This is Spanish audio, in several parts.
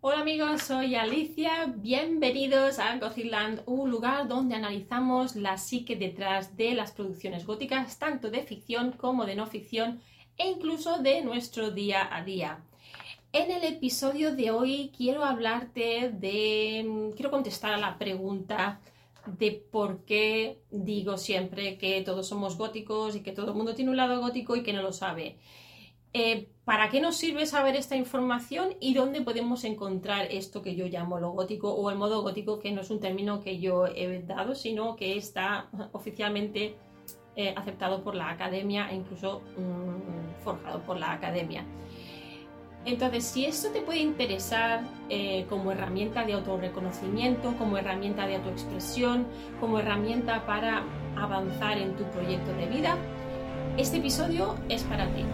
Hola amigos, soy Alicia, bienvenidos a Gothicland, un lugar donde analizamos la psique detrás de las producciones góticas, tanto de ficción como de no ficción e incluso de nuestro día a día. En el episodio de hoy quiero hablarte de... quiero contestar a la pregunta de por qué digo siempre que todos somos góticos y que todo el mundo tiene un lado gótico y que no lo sabe. Eh, ¿Para qué nos sirve saber esta información y dónde podemos encontrar esto que yo llamo lo gótico o el modo gótico, que no es un término que yo he dado, sino que está oficialmente eh, aceptado por la academia e incluso mm, forjado por la academia? Entonces, si esto te puede interesar eh, como herramienta de autorreconocimiento, como herramienta de autoexpresión, como herramienta para avanzar en tu proyecto de vida, este episodio es para ti.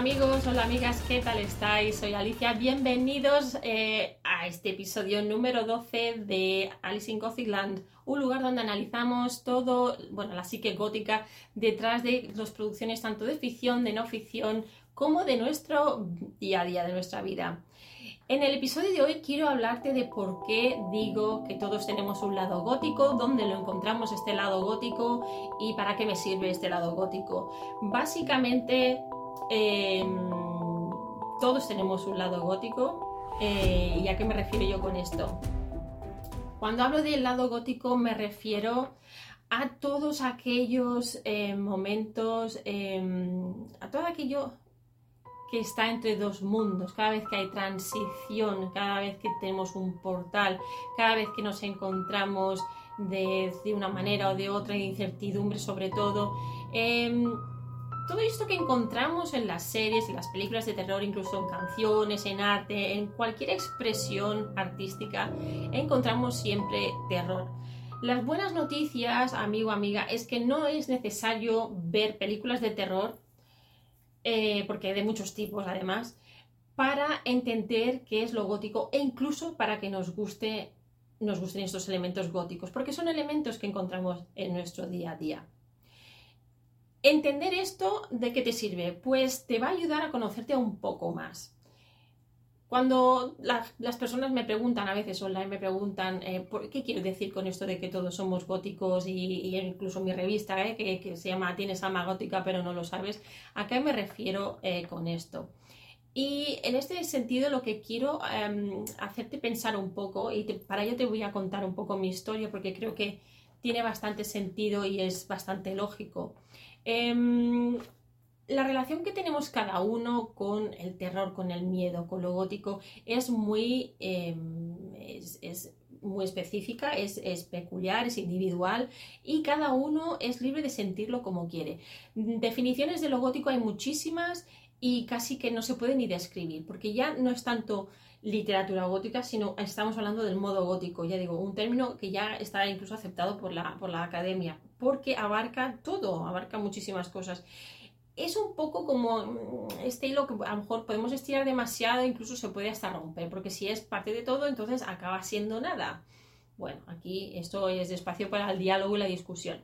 Amigos, hola amigas, ¿qué tal estáis? Soy Alicia, bienvenidos eh, a este episodio número 12 de Alice in Gothic Land, un lugar donde analizamos todo, bueno, la psique gótica detrás de las producciones tanto de ficción, de no ficción, como de nuestro día a día, de nuestra vida. En el episodio de hoy quiero hablarte de por qué digo que todos tenemos un lado gótico, dónde lo encontramos este lado gótico y para qué me sirve este lado gótico. Básicamente Em, todos tenemos un lado gótico. Eh, ¿Y a qué me refiero yo con esto? Cuando hablo del lado gótico me refiero a todos aquellos eh, momentos, em, a todo aquello que está entre dos mundos, cada vez que hay transición, cada vez que tenemos un portal, cada vez que nos encontramos de, una manera o de otra, incertidumbre sobre todo. Em, todo esto que encontramos en las series, en las películas de terror, incluso en canciones, en arte, en cualquier expresión artística, encontramos siempre terror. Las buenas noticias, amigo, amiga, es que no es necesario ver películas de terror, eh, porque hay de muchos tipos además, para entender qué es lo gótico e incluso para que nos guste nos gusten estos elementos góticos, porque son elementos que encontramos en nuestro día a día. Entender esto, ¿de qué te sirve? Pues te va a ayudar a conocerte un poco más. Cuando las personas me preguntan, a veces online me preguntan, eh, ¿por qué quiero decir con esto de que todos somos góticos? Y, incluso mi revista, eh, que, se llama Tienes alma gótica pero no lo sabes, ¿a qué me refiero eh, con esto? Y en este sentido lo que quiero em, hacerte pensar un poco, y para ello te voy a contar un poco mi historia, porque creo que tiene bastante sentido y es bastante lógico. Em, la relación que tenemos cada uno con el terror, con el miedo, con lo gótico, es muy, em, es, muy específica, es, peculiar, es individual y cada uno es libre de sentirlo como quiere. Definiciones de lo gótico hay muchísimas y casi que no se puede ni describir, porque ya no es tanto literatura gótica, sino estamos hablando del modo gótico, ya digo, un término que ya está incluso aceptado por la, por la academia, porque abarca todo, abarca muchísimas cosas. Es un poco como mm, este hilo que a lo mejor podemos estirar demasiado, incluso se puede hasta romper, porque si es parte de todo, entonces acaba siendo nada. Bueno, aquí esto es espacio para el diálogo y la discusión.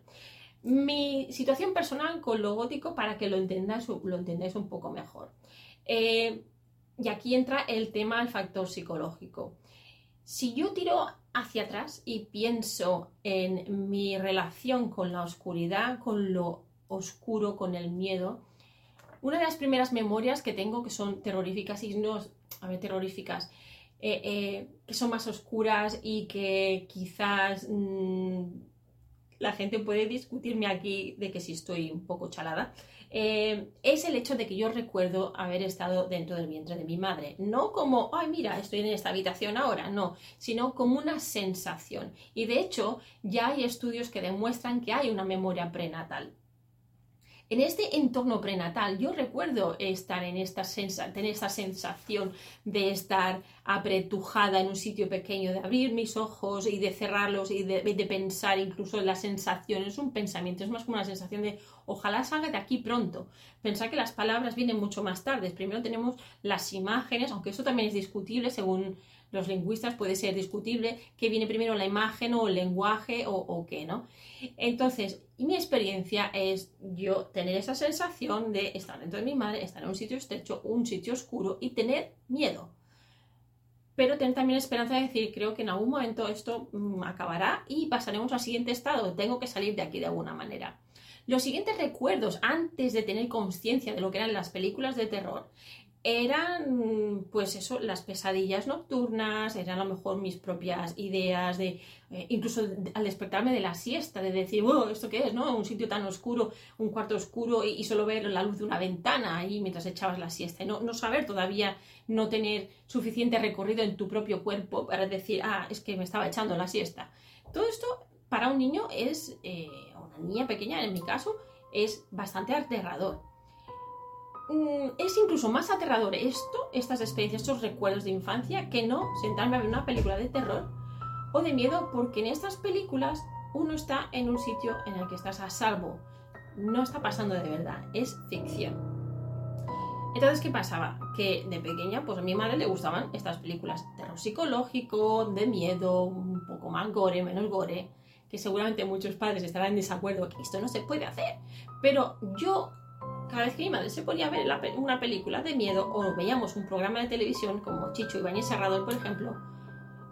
Mi situación personal con lo gótico para que lo entendáis, lo entendáis un poco mejor. Eh, y aquí entra el tema del factor psicológico. Si yo tiro hacia atrás y pienso en mi relación con la oscuridad, con lo oscuro, con el miedo, una de las primeras memorias que tengo que son terroríficas y no, a ver, terroríficas, eh, eh, que son más oscuras y que quizás mm, la gente puede discutirme aquí de que si estoy un poco chalada, eh, es el hecho de que yo recuerdo haber estado dentro del vientre de mi madre. No como, ay, mira, estoy en esta habitación ahora, no, sino como una sensación. Y de hecho, ya hay estudios que demuestran que hay una memoria prenatal. En este entorno prenatal, yo recuerdo estar en esta tener esta sensación de estar apretujada en un sitio pequeño, de abrir mis ojos y de cerrarlos y de, pensar incluso en la sensación. Es un pensamiento, es más como una sensación de ojalá salga de aquí pronto. Pensar que las palabras vienen mucho más tarde. Primero tenemos las imágenes, aunque eso también es discutible según los lingüistas puede ser discutible que viene primero la imagen o el lenguaje o, qué, ¿no? Entonces, mi experiencia es yo tener esa sensación de estar dentro de mi madre, estar en un sitio estrecho, un sitio oscuro y tener miedo. Pero tener también esperanza de decir, creo que en algún momento esto mm, acabará y pasaremos al siguiente estado, tengo que salir de aquí de alguna manera. Los siguientes recuerdos, antes de tener conciencia de lo que eran las películas de terror, eran, pues eso, las pesadillas nocturnas, eran a lo mejor mis propias ideas de, eh, incluso al despertarme de la siesta, de decir, bueno, ¿esto qué es, no? Un sitio tan oscuro, un cuarto oscuro y, solo ver la luz de una ventana ahí mientras echabas la siesta. No, no saber todavía, no tener suficiente recorrido en tu propio cuerpo para decir, ah, es que me estaba echando la siesta. Todo esto para un niño es, eh, una niña pequeña en mi caso, es bastante aterrador. Mm, es incluso más aterrador esto, estas experiencias, estos recuerdos de infancia, que no sentarme a ver una película de terror o de miedo, porque en estas películas uno está en un sitio en el que estás a salvo. No está pasando de verdad, es ficción. Entonces, ¿qué pasaba? Que de pequeña, pues a mi madre le gustaban estas películas terror psicológico, de miedo, un poco más gore, menos gore, que seguramente muchos padres estarán en desacuerdo que esto no se puede hacer. Pero yo cada vez que mi madre se ponía a ver una película de miedo o veíamos un programa de televisión como Chicho Ibáñez Serrador, por ejemplo,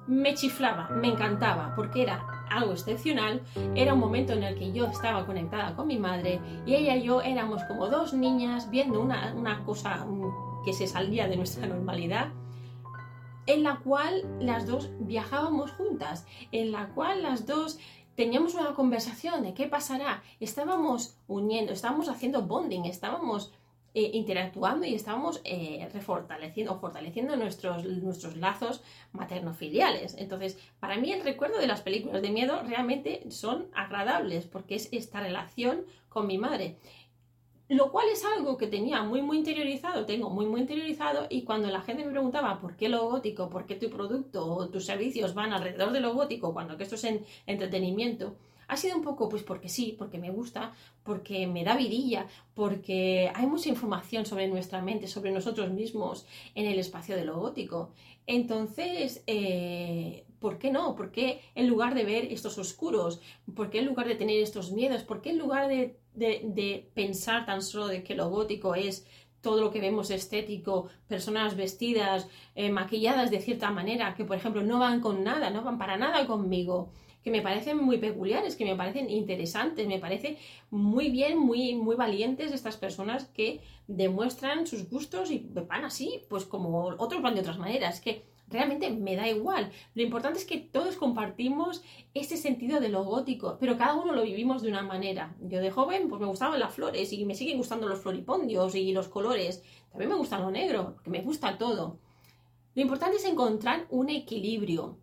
me chiflaba, me encantaba, porque era algo excepcional, era un momento en el que yo estaba conectada con mi madre y ella y yo éramos como dos niñas viendo una, una cosa que se salía de nuestra normalidad en la cual las dos viajábamos juntas, en la cual las dos teníamos una conversación de qué pasará, estábamos uniendo, estábamos haciendo bonding, estábamos eh, interactuando y estábamos eh, refortaleciendo, fortaleciendo nuestros, nuestros lazos materno-filiales. Entonces, para mí el recuerdo de las películas de miedo realmente son agradables porque es esta relación con mi madre lo cual es algo que tenía muy muy interiorizado, tengo muy muy interiorizado y cuando la gente me preguntaba por qué lo gótico, por qué tu producto o tus servicios van alrededor de lo gótico cuando esto es en entretenimiento, ha sido un poco pues porque sí, porque me gusta, porque me da vidilla, porque hay mucha información sobre nuestra mente, sobre nosotros mismos en el espacio de lo gótico. Entonces, eh, ¿por qué no? ¿Por qué en lugar de ver estos oscuros? ¿Por qué en lugar de tener estos miedos? ¿Por qué en lugar de, pensar tan solo de que lo gótico es todo lo que vemos estético, personas vestidas, eh, maquilladas de cierta manera, que por ejemplo no van con nada, no van para nada conmigo, que me parecen muy peculiares, que me parecen interesantes, me parece muy bien, muy, muy valientes estas personas que demuestran sus gustos y van así, pues como otros van de otras maneras, que realmente me da igual. Lo importante es que todos compartimos este sentido de lo gótico, pero cada uno lo vivimos de una manera. Yo de joven pues me gustaban las flores y me siguen gustando los floripondios y los colores. También me gusta lo negro, porque me gusta todo. Lo importante es encontrar un equilibrio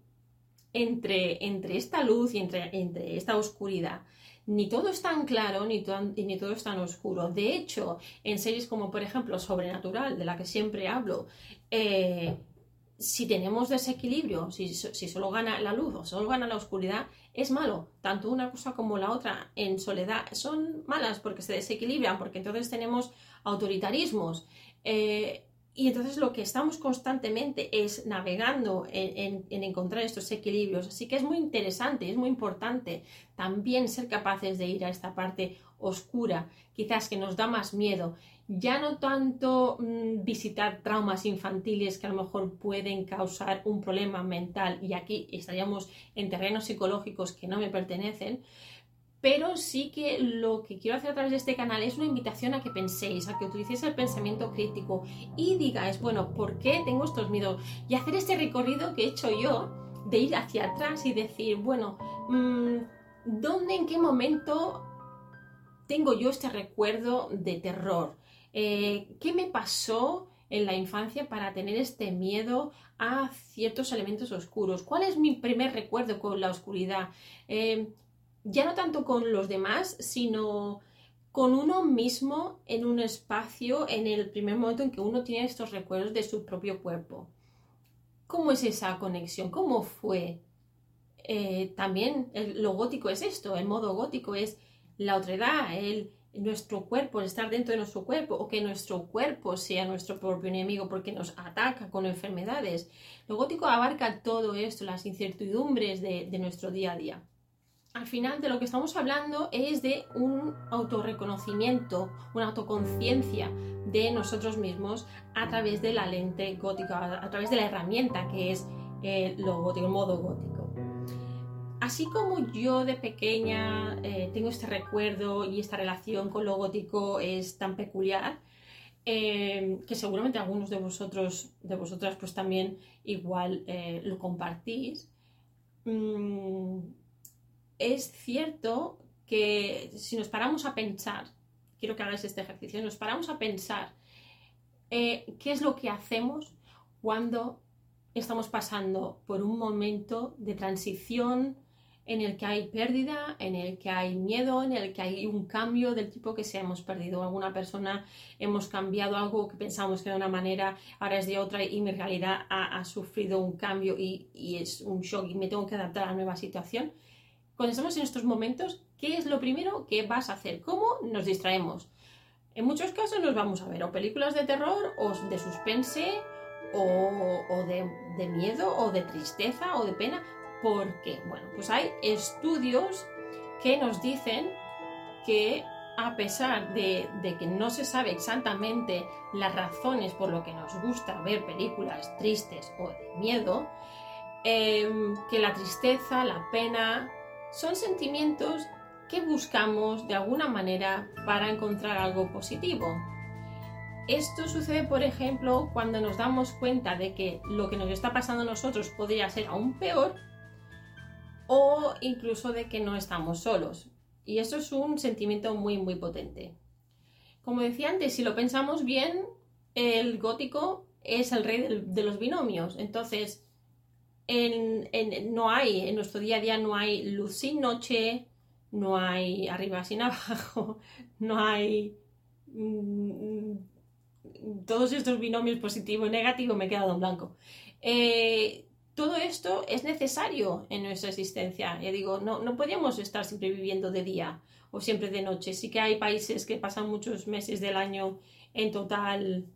entre, entre esta luz y entre, entre esta oscuridad. Ni todo es tan claro ni, ni todo es tan oscuro. De hecho, en series como por ejemplo Sobrenatural, de la que siempre hablo, eh, si tenemos desequilibrio, si, solo gana la luz o solo gana la oscuridad, es malo. Tanto una cosa como la otra en soledad son malas porque se desequilibran, porque entonces tenemos autoritarismos. Eh, y entonces lo que estamos constantemente es navegando en, encontrar estos equilibrios. Así que es muy interesante, es muy importante también ser capaces de ir a esta parte oscura, quizás que nos da más miedo. Ya no tanto mm, visitar traumas infantiles que a lo mejor pueden causar un problema mental, y aquí estaríamos en terrenos psicológicos que no me pertenecen, pero sí que lo que quiero hacer a través de este canal es una invitación a que penséis, a que utilicéis el pensamiento crítico y digáis, bueno, ¿por qué tengo estos miedos? Y hacer este recorrido que he hecho yo de ir hacia atrás y decir, bueno, mm, ¿dónde, en qué momento tengo yo este recuerdo de terror? Eh, ¿Qué me pasó en la infancia para tener este miedo a ciertos elementos oscuros? ¿Cuál es mi primer recuerdo con la oscuridad? Eh, ya no tanto con los demás, sino con uno mismo en un espacio en el primer momento en que uno tiene estos recuerdos de su propio cuerpo. ¿Cómo es esa conexión? ¿Cómo fue? Eh, también lo gótico es esto, el modo gótico es la otredad, el, nuestro cuerpo, estar dentro de nuestro cuerpo o que nuestro cuerpo sea nuestro propio enemigo porque nos ataca con enfermedades. Lo gótico abarca todo esto, las incertidumbres de nuestro día a día al final de lo que estamos hablando es de un autorreconocimiento, una autoconciencia de nosotros mismos a través de la lente gótica, a través de la herramienta que es eh, lo gótico, el modo gótico. Así como yo de pequeña eh, tengo este recuerdo y esta relación con lo gótico es tan peculiar, eh, que seguramente algunos de vosotros, de vosotras, pues también igual lo compartís. Mm, es cierto que si nos paramos a pensar, quiero que hagáis este ejercicio, nos paramos a pensar eh, qué es lo que hacemos cuando estamos pasando por un momento de transición en el que hay pérdida, en el que hay miedo, en el que hay un cambio del tipo que se hemos perdido alguna persona, hemos cambiado algo que pensamos que de una manera, ahora es de otra y mi realidad ha, sufrido un cambio y, y, es un shock y me tengo que adaptar a la nueva situación cuando estamos en estos momentos, ¿qué es lo primero que vas a hacer? ¿Cómo nos distraemos? En muchos casos nos vamos a ver o películas de terror o de suspense o, de, miedo o de tristeza o de pena. ¿Por qué? Bueno, pues hay estudios que nos dicen que a pesar de, que no se sabe exactamente las razones por lo que nos gusta ver películas tristes o de miedo, em, que la tristeza, la pena, son sentimientos que buscamos de alguna manera para encontrar algo positivo. Esto sucede, por ejemplo, cuando nos damos cuenta de que lo que nos está pasando a nosotros podría ser aún peor o incluso de que no estamos solos. Y eso es un sentimiento muy, muy potente. Como decía antes, si lo pensamos bien, el gótico es el rey de los binomios. Entonces, no hay, en nuestro día a día no hay luz sin noche, no hay arriba sin abajo, no hay mm, todos estos binomios positivo y negativo, me he quedado en blanco. Eh, todo esto es necesario en nuestra existencia. Ya digo, no, no podríamos estar siempre viviendo de día o siempre de noche. Sí que hay países que pasan muchos meses del año en total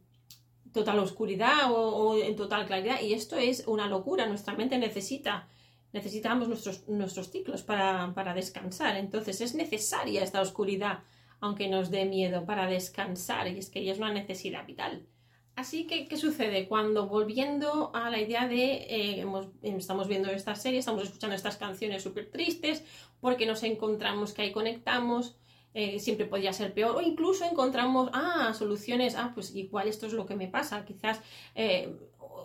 total oscuridad o, en total claridad. Y esto es una locura. Nuestra mente necesita, necesitamos nuestros, nuestros ciclos para, para descansar. Entonces es necesaria esta oscuridad, aunque nos dé miedo, para descansar. Y es que ella es una necesidad vital. Así que, ¿qué sucede? Cuando volviendo a la idea de, eh, estamos viendo esta serie, estamos escuchando estas canciones súper tristes, porque nos encontramos que ahí conectamos, eh, siempre podría ser peor, o incluso encontramos, ah, soluciones, ah, pues igual esto es lo que me pasa, quizás eh,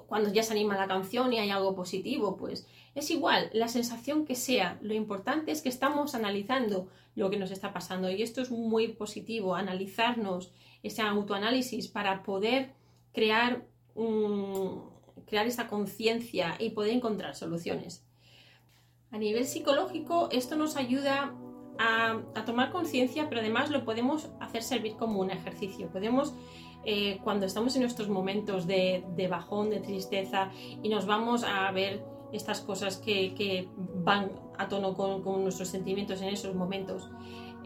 cuando ya se anima la canción y hay algo positivo, pues es igual, la sensación que sea, lo importante es que estamos analizando lo que nos está pasando y esto es muy positivo, analizarnos, ese autoanálisis para poder crear, crear esta conciencia y poder encontrar soluciones. A nivel psicológico, esto nos ayuda a, tomar conciencia, pero además lo podemos hacer servir como un ejercicio. Podemos, eh, cuando estamos en nuestros momentos de, bajón, de tristeza, y nos vamos a ver estas cosas que, van a tono con, nuestros sentimientos en esos momentos,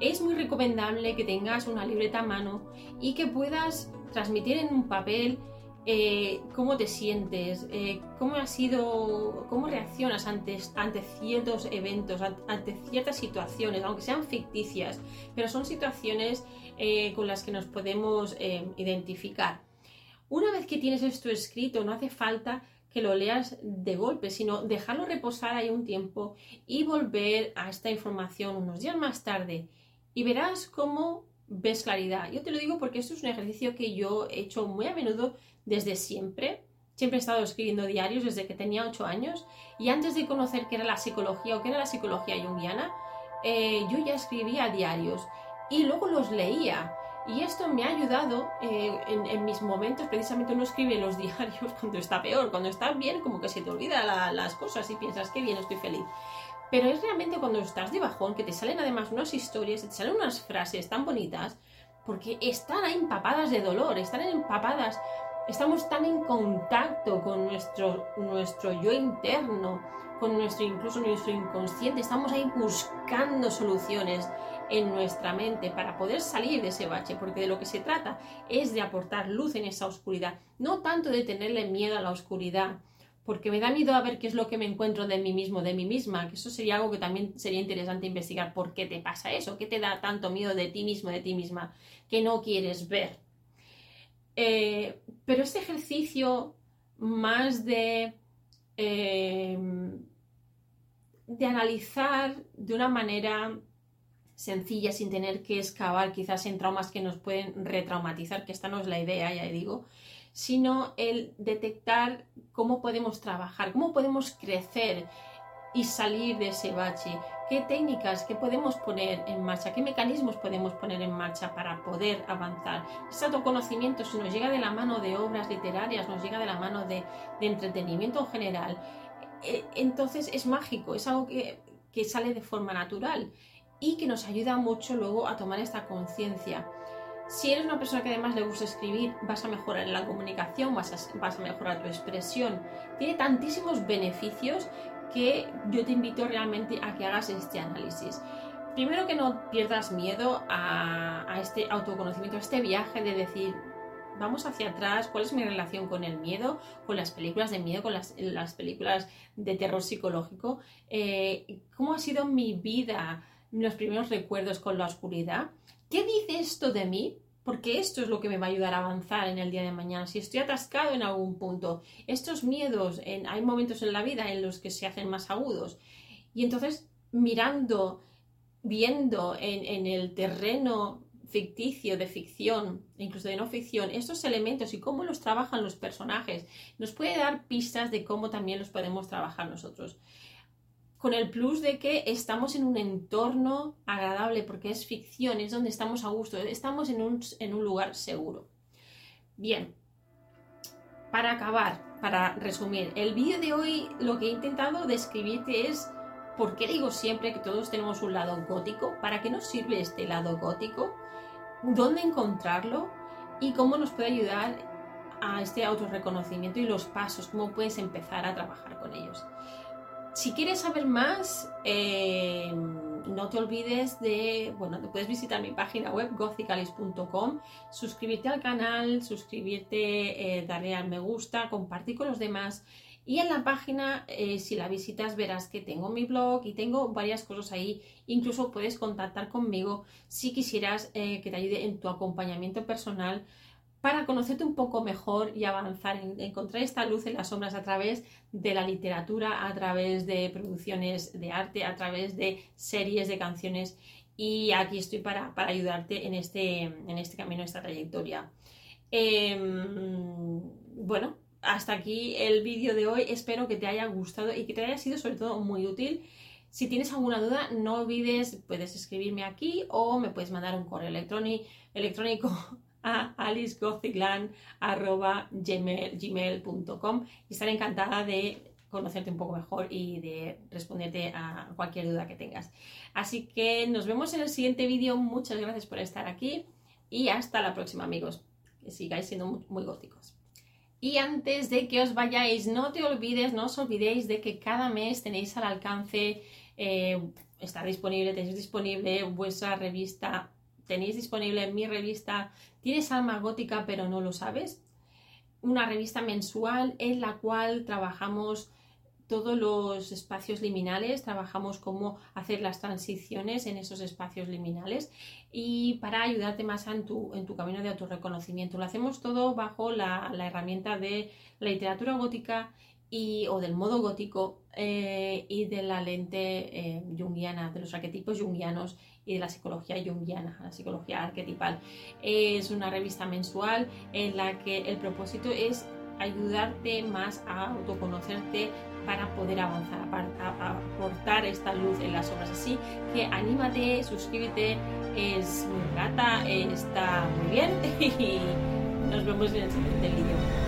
es muy recomendable que tengas una libreta a mano y que puedas transmitir en un papel eh, cómo te sientes, eh, cómo has sido, cómo reaccionas ante, ante ciertos eventos, ante ciertas situaciones, aunque sean ficticias, pero son situaciones eh, con las que nos podemos identificar. Una vez que tienes esto escrito, no hace falta que lo leas de golpe, sino dejarlo reposar ahí un tiempo y volver a esta información unos días más tarde y verás cómo ves claridad. Yo te lo digo porque esto es un ejercicio que yo he hecho muy a menudo desde siempre. Siempre he estado escribiendo diarios desde que tenía 8 años y antes de conocer qué era la psicología o qué era la psicología junguiana, eh, yo ya escribía diarios y luego los leía. Y esto me ha ayudado eh, en, mis momentos, precisamente uno escribe los diarios cuando está peor, cuando está bien, como que se te olvida las cosas y piensas que bien, estoy feliz. Pero es realmente cuando estás de bajón, que te salen además unas historias, te salen unas frases tan bonitas, porque están ahí empapadas de dolor, están empapadas, estamos tan en contacto con nuestro, nuestro yo interno, con nuestro incluso nuestro inconsciente, estamos ahí buscando soluciones en nuestra mente para poder salir de ese bache, porque de lo que se trata es de aportar luz en esa oscuridad, no tanto de tenerle miedo a la oscuridad, porque me da miedo a ver qué es lo que me encuentro de mí mismo, de mí misma, que eso sería algo que también sería interesante investigar, por qué te pasa eso, qué te da tanto miedo de ti mismo, de ti misma, que no quieres ver. Eh, pero este ejercicio más de, eh, de analizar de una manera sencilla, sin tener que excavar quizás en traumas que nos pueden retraumatizar, que esta no es la idea, ya digo, sino el detectar cómo podemos trabajar, cómo podemos crecer y salir de ese bache, qué técnicas, qué podemos poner en marcha, qué mecanismos podemos poner en marcha para poder avanzar. Ese autoconocimiento, si nos llega de la mano de obras literarias, nos llega de la mano de, entretenimiento en general, eh, entonces es mágico, es algo que, que sale de forma natural y que nos ayuda mucho luego a tomar esta conciencia. Si eres una persona que además le gusta escribir, vas a mejorar la comunicación, vas a, vas a mejorar tu expresión. Tiene tantísimos beneficios que yo te invito realmente a que hagas este análisis. Primero que no pierdas miedo a, a, este autoconocimiento, a este viaje de decir, vamos hacia atrás, cuál es mi relación con el miedo, con las películas de miedo, con las, las películas de terror psicológico, eh, cómo ha sido mi vida, los primeros recuerdos con la oscuridad ¿Qué dice esto de mí? Porque esto es lo que me va a ayudar a avanzar en el día de mañana. Si estoy atascado en algún punto, estos miedos, hay momentos en la vida en los que se hacen más agudos. Y entonces, mirando, viendo en, el terreno ficticio, de ficción, incluso de no ficción, estos elementos y cómo los trabajan los personajes, nos puede dar pistas de cómo también los podemos trabajar nosotros con el plus de que estamos en un entorno agradable, porque es ficción, es donde estamos a gusto, estamos en un, en un lugar seguro. Bien, para acabar, para resumir, el vídeo de hoy lo que he intentado describirte es por qué digo siempre que todos tenemos un lado gótico, para qué nos sirve este lado gótico, dónde encontrarlo y cómo nos puede ayudar a este autorreconocimiento y los pasos, cómo puedes empezar a trabajar con ellos. Si quieres saber más, eh, no te olvides de, bueno, puedes visitar mi página web gothicalis.com, suscribirte al canal, suscribirte, eh, darle al me gusta, compartir con los demás. Y en la página, eh, si la visitas, verás que tengo mi blog y tengo varias cosas ahí. Incluso puedes contactar conmigo si quisieras que te ayude en tu acompañamiento personal para conocerte un poco mejor y avanzar en encontrar esta luz en las sombras a través de la literatura, a través de producciones de arte, a través de series de canciones y aquí estoy para, ayudarte en este, en este camino, en esta trayectoria. Em, bueno, hasta aquí el vídeo de hoy. Espero que te haya gustado y que te haya sido sobre todo muy útil. Si tienes alguna duda, no olvides, puedes escribirme aquí o me puedes mandar un correo electrónico a alicegothiland.gmail.com y estaré encantada de conocerte un poco mejor y de responderte a cualquier duda que tengas. Así que nos vemos en el siguiente vídeo. Muchas gracias por estar aquí y hasta la próxima amigos. Que sigáis siendo muy, góticos. Y antes de que os vayáis, no te olvides, no os olvidéis de que cada mes tenéis al alcance, eh, está disponible, tenéis disponible vuestra revista tenéis disponible en mi revista Tienes alma gótica pero no lo sabes. Una revista mensual en la cual trabajamos todos los espacios liminales, trabajamos cómo hacer las transiciones en esos espacios liminales y para ayudarte más en tu, camino de autorreconocimiento. Lo hacemos todo bajo la, herramienta de la literatura gótica y, o del modo gótico eh, y de la lente eh, junguiana, de los arquetipos junguianos y de la psicología junguiana, la psicología arquetipal. Es una revista mensual en la que el propósito es ayudarte más a autoconocerte para poder avanzar, a, aportar esta luz en las obras. Así que anímate, suscríbete, es muy gata, está muy bien y nos vemos en el siguiente vídeo.